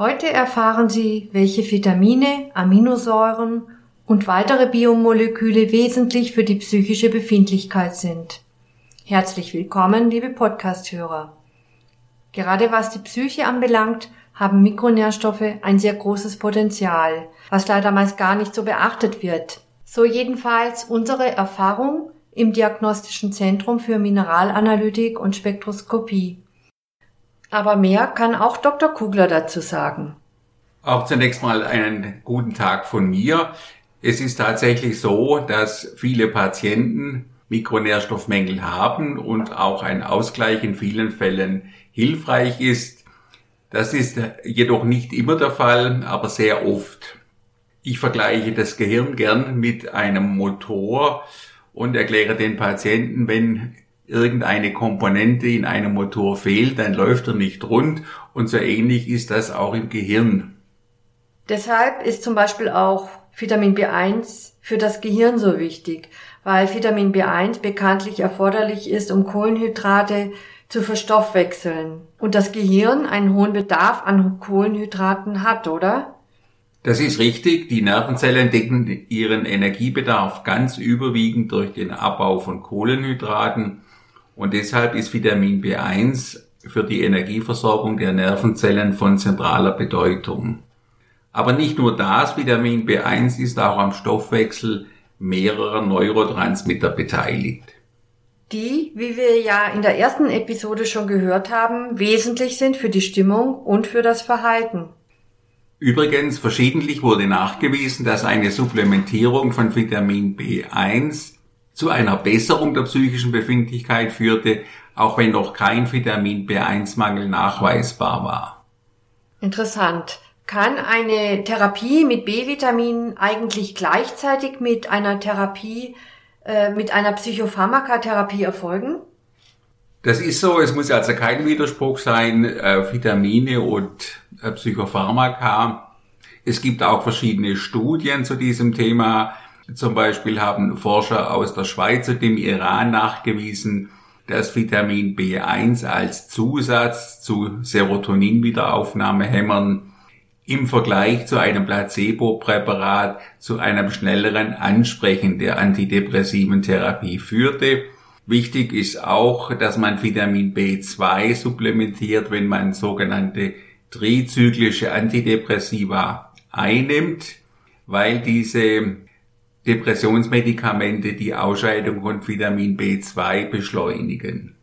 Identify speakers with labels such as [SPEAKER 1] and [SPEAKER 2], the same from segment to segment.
[SPEAKER 1] Heute erfahren Sie, welche Vitamine, Aminosäuren und weitere Biomoleküle wesentlich für die psychische Befindlichkeit sind. Herzlich willkommen, liebe Podcasthörer. Gerade was die Psyche anbelangt, haben Mikronährstoffe ein sehr großes Potenzial, was leider meist gar nicht so beachtet wird. So jedenfalls unsere Erfahrung im Diagnostischen Zentrum für Mineralanalytik und Spektroskopie. Aber mehr kann auch Dr. Kugler dazu sagen.
[SPEAKER 2] Auch zunächst mal einen guten Tag von mir. Es ist tatsächlich so, dass viele Patienten Mikronährstoffmängel haben und auch ein Ausgleich in vielen Fällen hilfreich ist. Das ist jedoch nicht immer der Fall, aber sehr oft. Ich vergleiche das Gehirn gern mit einem Motor und erkläre den Patienten, wenn irgendeine Komponente in einem Motor fehlt, dann läuft er nicht rund und so ähnlich ist das auch im Gehirn.
[SPEAKER 1] Deshalb ist zum Beispiel auch Vitamin B1 für das Gehirn so wichtig, weil Vitamin B1 bekanntlich erforderlich ist, um Kohlenhydrate zu verstoffwechseln. Und das Gehirn einen hohen Bedarf an Kohlenhydraten hat, oder?
[SPEAKER 2] Das ist richtig. Die Nervenzellen decken ihren Energiebedarf ganz überwiegend durch den Abbau von Kohlenhydraten. Und deshalb ist Vitamin B1 für die Energieversorgung der Nervenzellen von zentraler Bedeutung. Aber nicht nur das, Vitamin B1 ist auch am Stoffwechsel mehrerer Neurotransmitter beteiligt.
[SPEAKER 1] Die, wie wir ja in der ersten Episode schon gehört haben, wesentlich sind für die Stimmung und für das Verhalten.
[SPEAKER 2] Übrigens, verschiedentlich wurde nachgewiesen, dass eine Supplementierung von Vitamin B1 zu einer Besserung der psychischen Befindlichkeit führte, auch wenn noch kein Vitamin B1-Mangel nachweisbar war.
[SPEAKER 1] Interessant. Kann eine Therapie mit B-Vitaminen eigentlich gleichzeitig mit einer Therapie, äh, mit einer Psychopharmakatherapie erfolgen?
[SPEAKER 2] Das ist so, es muss also kein Widerspruch sein, äh, Vitamine und äh, Psychopharmaka. Es gibt auch verschiedene Studien zu diesem Thema. Zum Beispiel haben Forscher aus der Schweiz und dem Iran nachgewiesen, dass Vitamin B1 als Zusatz zu Serotonin-Wiederaufnahmehämmern im Vergleich zu einem Placebo-Präparat zu einem schnelleren Ansprechen der antidepressiven Therapie führte. Wichtig ist auch, dass man Vitamin B2 supplementiert, wenn man sogenannte trizyklische Antidepressiva einnimmt, weil diese Depressionsmedikamente die Ausscheidung von Vitamin B2 beschleunigen.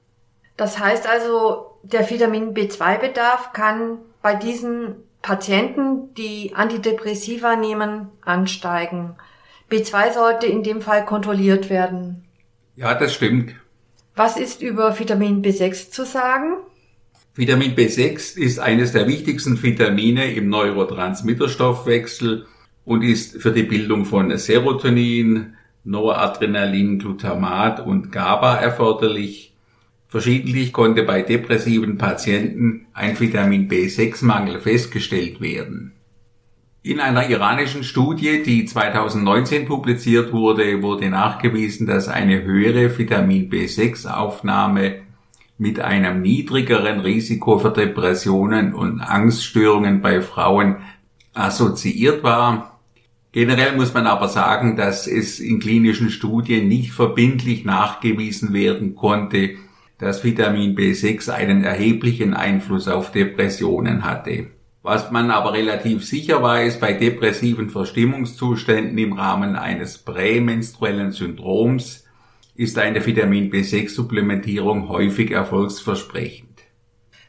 [SPEAKER 1] Das heißt also, der Vitamin B2-Bedarf kann bei diesen Patienten, die Antidepressiva nehmen, ansteigen. B2 sollte in dem Fall kontrolliert werden.
[SPEAKER 2] Ja, das stimmt.
[SPEAKER 1] Was ist über Vitamin B6 zu sagen?
[SPEAKER 2] Vitamin B6 ist eines der wichtigsten Vitamine im Neurotransmitterstoffwechsel und ist für die Bildung von Serotonin, Noradrenalin, Glutamat und GABA erforderlich. Verschiedentlich konnte bei depressiven Patienten ein Vitamin B6-Mangel festgestellt werden. In einer iranischen Studie, die 2019 publiziert wurde, wurde nachgewiesen, dass eine höhere Vitamin B6-Aufnahme mit einem niedrigeren Risiko für Depressionen und Angststörungen bei Frauen assoziiert war. Generell muss man aber sagen, dass es in klinischen Studien nicht verbindlich nachgewiesen werden konnte, dass Vitamin B6 einen erheblichen Einfluss auf Depressionen hatte. Was man aber relativ sicher weiß, bei depressiven Verstimmungszuständen im Rahmen eines prämenstruellen Syndroms ist eine Vitamin B6-Supplementierung häufig erfolgsversprechend.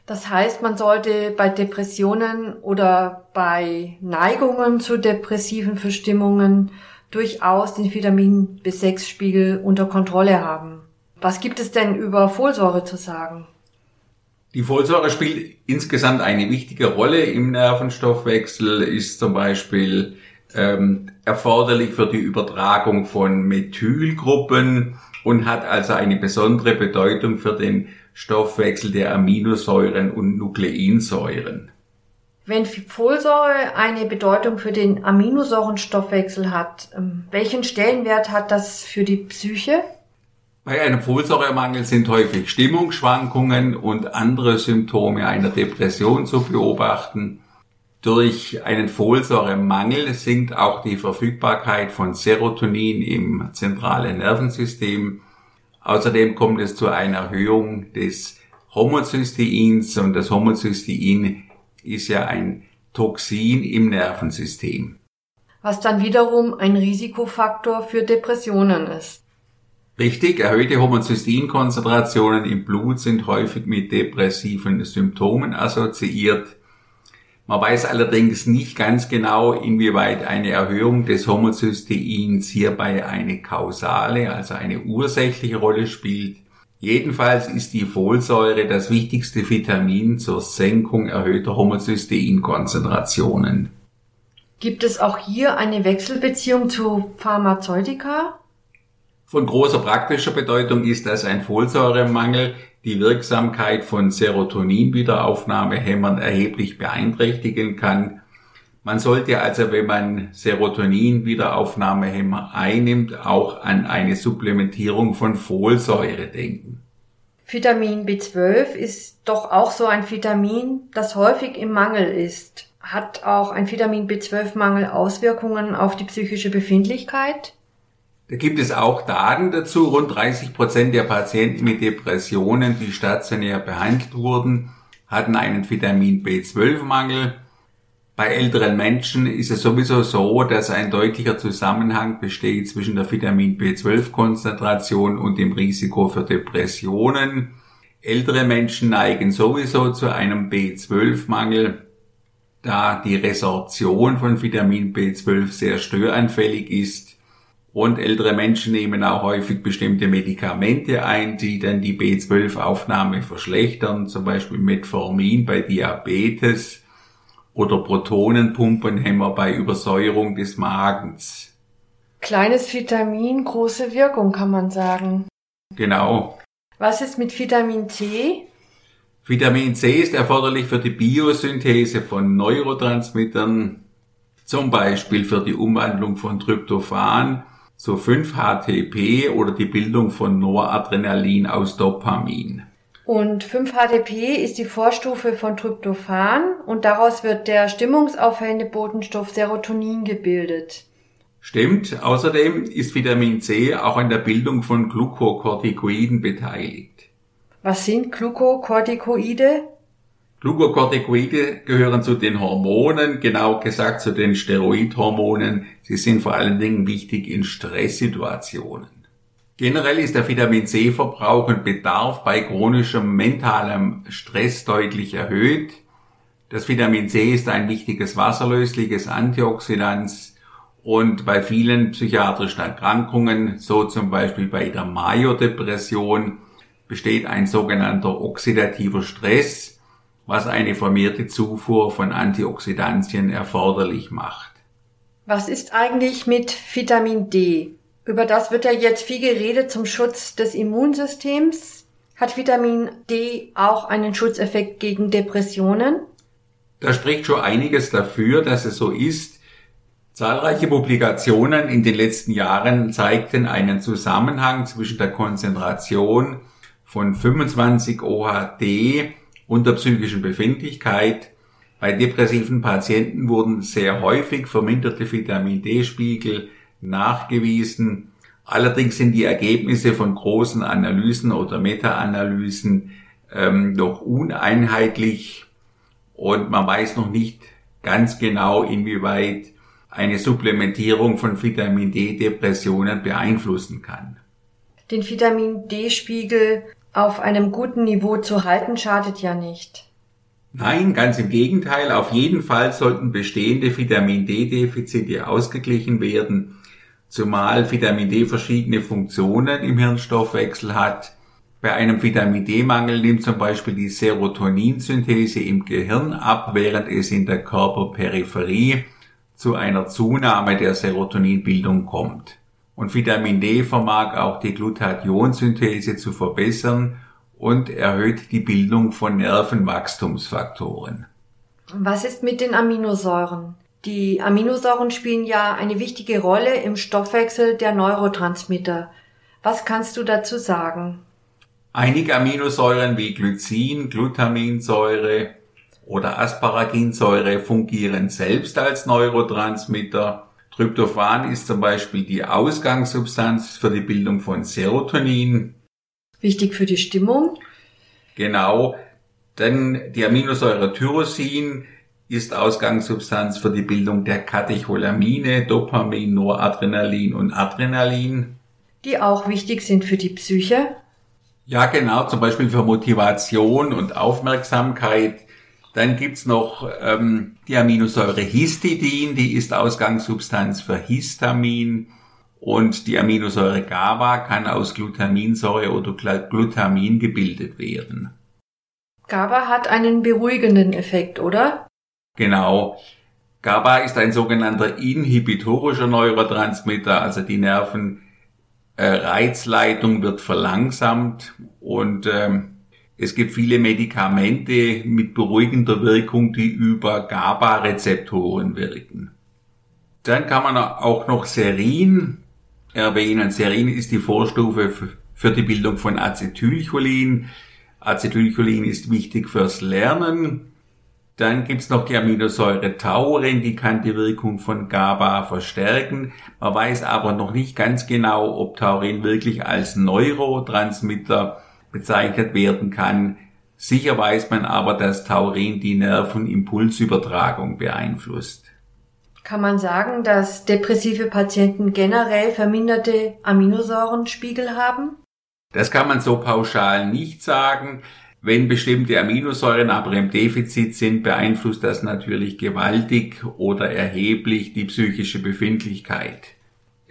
[SPEAKER 1] Das heißt, man sollte bei Depressionen oder bei Neigungen zu depressiven Verstimmungen durchaus den Vitamin B6-Spiegel unter Kontrolle haben. Was gibt es denn über Folsäure zu sagen?
[SPEAKER 2] Die Folsäure spielt insgesamt eine wichtige Rolle im Nervenstoffwechsel, ist zum Beispiel ähm, erforderlich für die Übertragung von Methylgruppen und hat also eine besondere Bedeutung für den Stoffwechsel der Aminosäuren und Nukleinsäuren.
[SPEAKER 1] Wenn Folsäure eine Bedeutung für den Aminosäurenstoffwechsel hat, ähm, welchen Stellenwert hat das für die Psyche?
[SPEAKER 2] Bei einem Folsäuremangel sind häufig Stimmungsschwankungen und andere Symptome einer Depression zu beobachten. Durch einen Folsäuremangel sinkt auch die Verfügbarkeit von Serotonin im zentralen Nervensystem. Außerdem kommt es zu einer Erhöhung des Homozysteins und das Homozystein ist ja ein Toxin im Nervensystem.
[SPEAKER 1] Was dann wiederum ein Risikofaktor für Depressionen ist.
[SPEAKER 2] Richtig, erhöhte Homozysteinkonzentrationen im Blut sind häufig mit depressiven Symptomen assoziiert. Man weiß allerdings nicht ganz genau, inwieweit eine Erhöhung des Homozysteins hierbei eine kausale, also eine ursächliche Rolle spielt. Jedenfalls ist die Folsäure das wichtigste Vitamin zur Senkung erhöhter Homozysteinkonzentrationen.
[SPEAKER 1] Gibt es auch hier eine Wechselbeziehung zu Pharmazeutika?
[SPEAKER 2] Von großer praktischer Bedeutung ist, dass ein Folsäuremangel die Wirksamkeit von Serotoninwiederaufnahmehämmern erheblich beeinträchtigen kann. Man sollte also, wenn man Serotonin-Wiederaufnahmehämmer einnimmt, auch an eine Supplementierung von Folsäure denken.
[SPEAKER 1] Vitamin B12 ist doch auch so ein Vitamin, das häufig im Mangel ist. Hat auch ein Vitamin B12-Mangel Auswirkungen auf die psychische Befindlichkeit?
[SPEAKER 2] Da gibt es auch Daten dazu. Rund 30 Prozent der Patienten mit Depressionen, die stationär behandelt wurden, hatten einen Vitamin B12-Mangel. Bei älteren Menschen ist es sowieso so, dass ein deutlicher Zusammenhang besteht zwischen der Vitamin B12-Konzentration und dem Risiko für Depressionen. Ältere Menschen neigen sowieso zu einem B12-Mangel, da die Resorption von Vitamin B12 sehr störanfällig ist. Und ältere Menschen nehmen auch häufig bestimmte Medikamente ein, die dann die B12-Aufnahme verschlechtern, zum Beispiel Metformin bei Diabetes oder Protonenpumpenhämmer bei Übersäuerung des Magens.
[SPEAKER 1] Kleines Vitamin, große Wirkung, kann man sagen.
[SPEAKER 2] Genau.
[SPEAKER 1] Was ist mit Vitamin C?
[SPEAKER 2] Vitamin C ist erforderlich für die Biosynthese von Neurotransmittern, zum Beispiel für die Umwandlung von Tryptophan zu 5-HTP oder die Bildung von Noradrenalin aus Dopamin.
[SPEAKER 1] Und 5-HTP ist die Vorstufe von Tryptophan und daraus wird der stimmungsaufhellende Botenstoff Serotonin gebildet.
[SPEAKER 2] Stimmt. Außerdem ist Vitamin C auch an der Bildung von Glukokortikoiden beteiligt.
[SPEAKER 1] Was sind Glukokortikoide?
[SPEAKER 2] Glukokortikoide gehören zu den Hormonen, genau gesagt zu den Steroidhormonen. Sie sind vor allen Dingen wichtig in Stresssituationen. Generell ist der Vitamin C-Verbrauch und Bedarf bei chronischem mentalem Stress deutlich erhöht. Das Vitamin C ist ein wichtiges wasserlösliches Antioxidant und bei vielen psychiatrischen Erkrankungen, so zum Beispiel bei der Major-Depression, besteht ein sogenannter oxidativer Stress, was eine vermehrte Zufuhr von Antioxidantien erforderlich macht.
[SPEAKER 1] Was ist eigentlich mit Vitamin D? Über das wird ja jetzt viel geredet zum Schutz des Immunsystems. Hat Vitamin D auch einen Schutzeffekt gegen Depressionen?
[SPEAKER 2] Da spricht schon einiges dafür, dass es so ist. Zahlreiche Publikationen in den letzten Jahren zeigten einen Zusammenhang zwischen der Konzentration von 25 OHD und der psychischen Befindlichkeit. Bei depressiven Patienten wurden sehr häufig verminderte Vitamin D-Spiegel nachgewiesen. Allerdings sind die Ergebnisse von großen Analysen oder Meta-Analysen ähm, noch uneinheitlich und man weiß noch nicht ganz genau, inwieweit eine Supplementierung von Vitamin D Depressionen beeinflussen kann.
[SPEAKER 1] Den Vitamin D-Spiegel auf einem guten Niveau zu halten schadet ja nicht.
[SPEAKER 2] Nein, ganz im Gegenteil. Auf jeden Fall sollten bestehende Vitamin D-Defizite ausgeglichen werden, zumal Vitamin D verschiedene Funktionen im Hirnstoffwechsel hat. Bei einem Vitamin D-Mangel nimmt zum Beispiel die Serotoninsynthese im Gehirn ab, während es in der Körperperipherie zu einer Zunahme der Serotoninbildung kommt. Und Vitamin D vermag auch die Glutationsynthese zu verbessern und erhöht die Bildung von Nervenwachstumsfaktoren.
[SPEAKER 1] Was ist mit den Aminosäuren? Die Aminosäuren spielen ja eine wichtige Rolle im Stoffwechsel der Neurotransmitter. Was kannst du dazu sagen?
[SPEAKER 2] Einige Aminosäuren wie Glycin, Glutaminsäure oder Asparaginsäure fungieren selbst als Neurotransmitter. Tryptophan ist zum Beispiel die Ausgangssubstanz für die Bildung von Serotonin.
[SPEAKER 1] Wichtig für die Stimmung.
[SPEAKER 2] Genau, denn die Aminosäure Tyrosin ist Ausgangssubstanz für die Bildung der Katecholamine, Dopamin, Noradrenalin und Adrenalin.
[SPEAKER 1] Die auch wichtig sind für die Psyche.
[SPEAKER 2] Ja, genau, zum Beispiel für Motivation und Aufmerksamkeit. Dann gibt's noch ähm, die Aminosäure Histidin, die ist Ausgangssubstanz für Histamin. Und die Aminosäure GABA kann aus Glutaminsäure oder Glutamin gebildet werden.
[SPEAKER 1] GABA hat einen beruhigenden Effekt, oder?
[SPEAKER 2] Genau. GABA ist ein sogenannter inhibitorischer Neurotransmitter, also die Nervenreizleitung äh, wird verlangsamt und ähm, es gibt viele Medikamente mit beruhigender Wirkung, die über GABA-Rezeptoren wirken. Dann kann man auch noch Serin erwähnen. Serin ist die Vorstufe für die Bildung von Acetylcholin. Acetylcholin ist wichtig fürs Lernen. Dann gibt's noch die Aminosäure Taurin, die kann die Wirkung von GABA verstärken. Man weiß aber noch nicht ganz genau, ob Taurin wirklich als Neurotransmitter bezeichnet werden kann. Sicher weiß man aber, dass Taurin die Nervenimpulsübertragung beeinflusst.
[SPEAKER 1] Kann man sagen, dass depressive Patienten generell verminderte Aminosäurenspiegel haben?
[SPEAKER 2] Das kann man so pauschal nicht sagen. Wenn bestimmte Aminosäuren aber im Defizit sind, beeinflusst das natürlich gewaltig oder erheblich die psychische Befindlichkeit.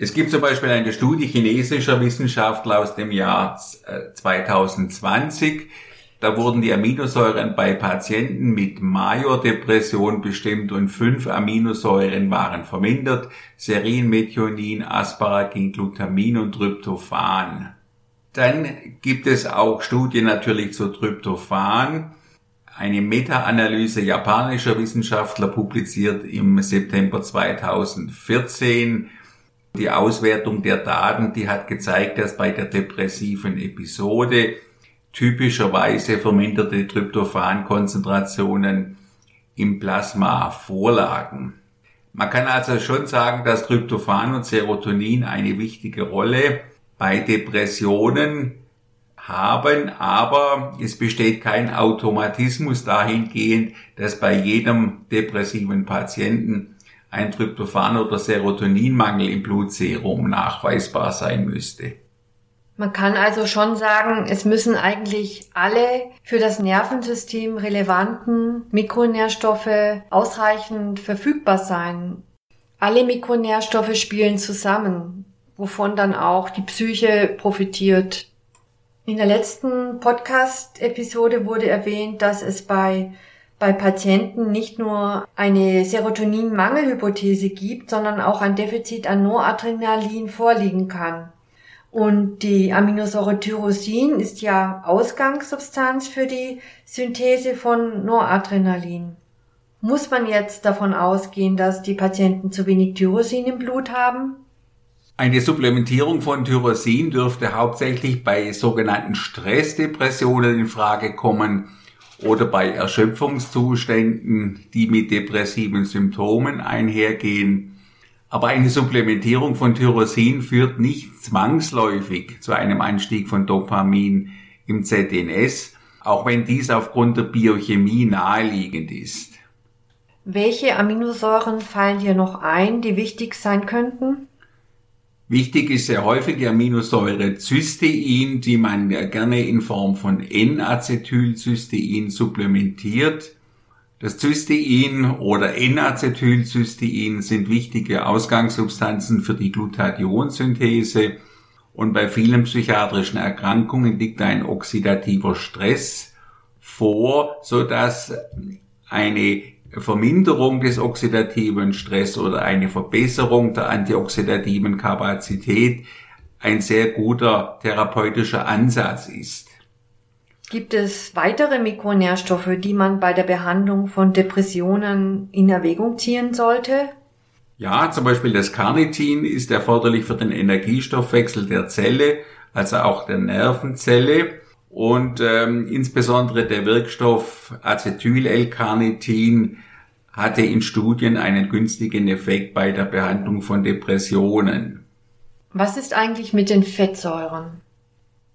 [SPEAKER 2] Es gibt zum Beispiel eine Studie chinesischer Wissenschaftler aus dem Jahr 2020. Äh, da wurden die Aminosäuren bei Patienten mit Majordepression bestimmt und fünf Aminosäuren waren vermindert. Serin, Methionin, Asparagin, Glutamin und Tryptophan. Dann gibt es auch Studien natürlich zu Tryptophan. Eine Meta-Analyse japanischer Wissenschaftler publiziert im September 2014 die Auswertung der Daten, die hat gezeigt, dass bei der depressiven Episode typischerweise verminderte Tryptophan-Konzentrationen im Plasma vorlagen. Man kann also schon sagen, dass Tryptophan und Serotonin eine wichtige Rolle bei Depressionen haben, aber es besteht kein Automatismus dahingehend, dass bei jedem depressiven Patienten ein Tryptophan- oder Serotoninmangel im Blutserum nachweisbar sein müsste.
[SPEAKER 1] Man kann also schon sagen, es müssen eigentlich alle für das Nervensystem relevanten Mikronährstoffe ausreichend verfügbar sein. Alle Mikronährstoffe spielen zusammen wovon dann auch die Psyche profitiert. In der letzten Podcast-Episode wurde erwähnt, dass es bei, bei Patienten nicht nur eine Serotonin-Mangelhypothese gibt, sondern auch ein Defizit an Noradrenalin vorliegen kann. Und die Aminosäure Tyrosin ist ja Ausgangssubstanz für die Synthese von Noradrenalin. Muss man jetzt davon ausgehen, dass die Patienten zu wenig Tyrosin im Blut haben?
[SPEAKER 2] Eine Supplementierung von Tyrosin dürfte hauptsächlich bei sogenannten Stressdepressionen in Frage kommen oder bei Erschöpfungszuständen, die mit depressiven Symptomen einhergehen. Aber eine Supplementierung von Tyrosin führt nicht zwangsläufig zu einem Anstieg von Dopamin im ZNS, auch wenn dies aufgrund der Biochemie naheliegend ist.
[SPEAKER 1] Welche Aminosäuren fallen hier noch ein, die wichtig sein könnten?
[SPEAKER 2] Wichtig ist sehr häufig die Aminosäure Cystein, die man gerne in Form von N-Acetylcystein supplementiert. Das Cystein oder N-Acetylcystein sind wichtige Ausgangssubstanzen für die Glutationsynthese und bei vielen psychiatrischen Erkrankungen liegt ein oxidativer Stress vor, so dass eine Verminderung des oxidativen Stress oder eine Verbesserung der antioxidativen Kapazität ein sehr guter therapeutischer Ansatz ist.
[SPEAKER 1] Gibt es weitere Mikronährstoffe, die man bei der Behandlung von Depressionen in Erwägung ziehen sollte?
[SPEAKER 2] Ja, zum Beispiel das Carnitin ist erforderlich für den Energiestoffwechsel der Zelle, also auch der Nervenzelle. Und ähm, insbesondere der Wirkstoff Acetyl-L-Carnitin hatte in Studien einen günstigen Effekt bei der Behandlung von Depressionen.
[SPEAKER 1] Was ist eigentlich mit den Fettsäuren?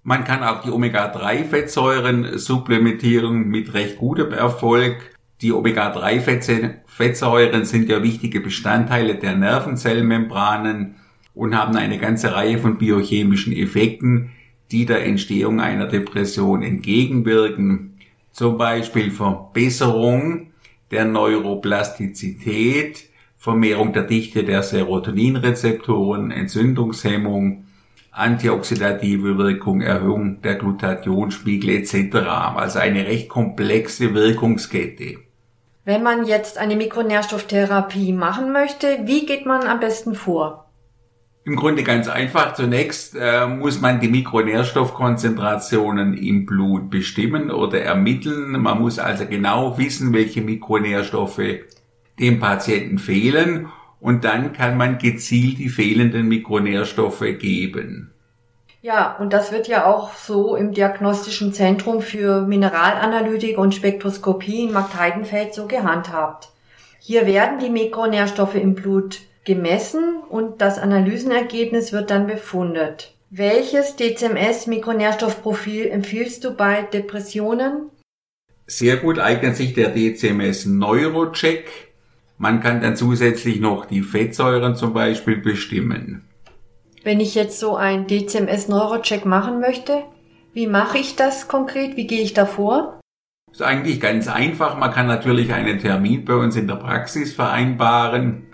[SPEAKER 2] Man kann auch die Omega-3-Fettsäuren supplementieren mit recht gutem Erfolg. Die Omega-3-Fettsäuren sind ja wichtige Bestandteile der Nervenzellmembranen und haben eine ganze Reihe von biochemischen Effekten, die der Entstehung einer Depression entgegenwirken. Zum Beispiel Verbesserung der Neuroplastizität, Vermehrung der Dichte der Serotoninrezeptoren, Entzündungshemmung, antioxidative Wirkung, Erhöhung der Glutathionspiegel etc. Also eine recht komplexe Wirkungskette.
[SPEAKER 1] Wenn man jetzt eine Mikronährstofftherapie machen möchte, wie geht man am besten vor?
[SPEAKER 2] Im Grunde ganz einfach. Zunächst äh, muss man die Mikronährstoffkonzentrationen im Blut bestimmen oder ermitteln. Man muss also genau wissen, welche Mikronährstoffe dem Patienten fehlen und dann kann man gezielt die fehlenden Mikronährstoffe geben.
[SPEAKER 1] Ja, und das wird ja auch so im Diagnostischen Zentrum für Mineralanalytik und Spektroskopie in Marktheidenfeld so gehandhabt. Hier werden die Mikronährstoffe im Blut gemessen und das Analysenergebnis wird dann befundet. Welches DCMS-Mikronährstoffprofil empfiehlst du bei Depressionen?
[SPEAKER 2] Sehr gut eignet sich der DCMS Neurocheck. Man kann dann zusätzlich noch die Fettsäuren zum Beispiel bestimmen.
[SPEAKER 1] Wenn ich jetzt so ein DCMS Neurocheck machen möchte, wie mache ich das konkret? Wie gehe ich da vor?
[SPEAKER 2] Ist eigentlich ganz einfach. Man kann natürlich einen Termin bei uns in der Praxis vereinbaren.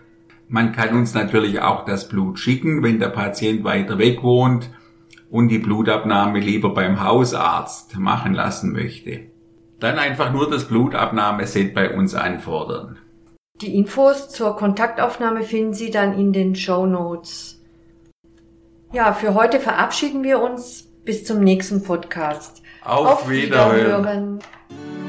[SPEAKER 2] Man kann uns natürlich auch das Blut schicken, wenn der Patient weiter weg wohnt und die Blutabnahme lieber beim Hausarzt machen lassen möchte. Dann einfach nur das Blutabnahmeset bei uns anfordern.
[SPEAKER 1] Die Infos zur Kontaktaufnahme finden Sie dann in den Show Notes. Ja, für heute verabschieden wir uns. Bis zum nächsten Podcast.
[SPEAKER 2] Auf, Auf Wiederhören. Wiederhören.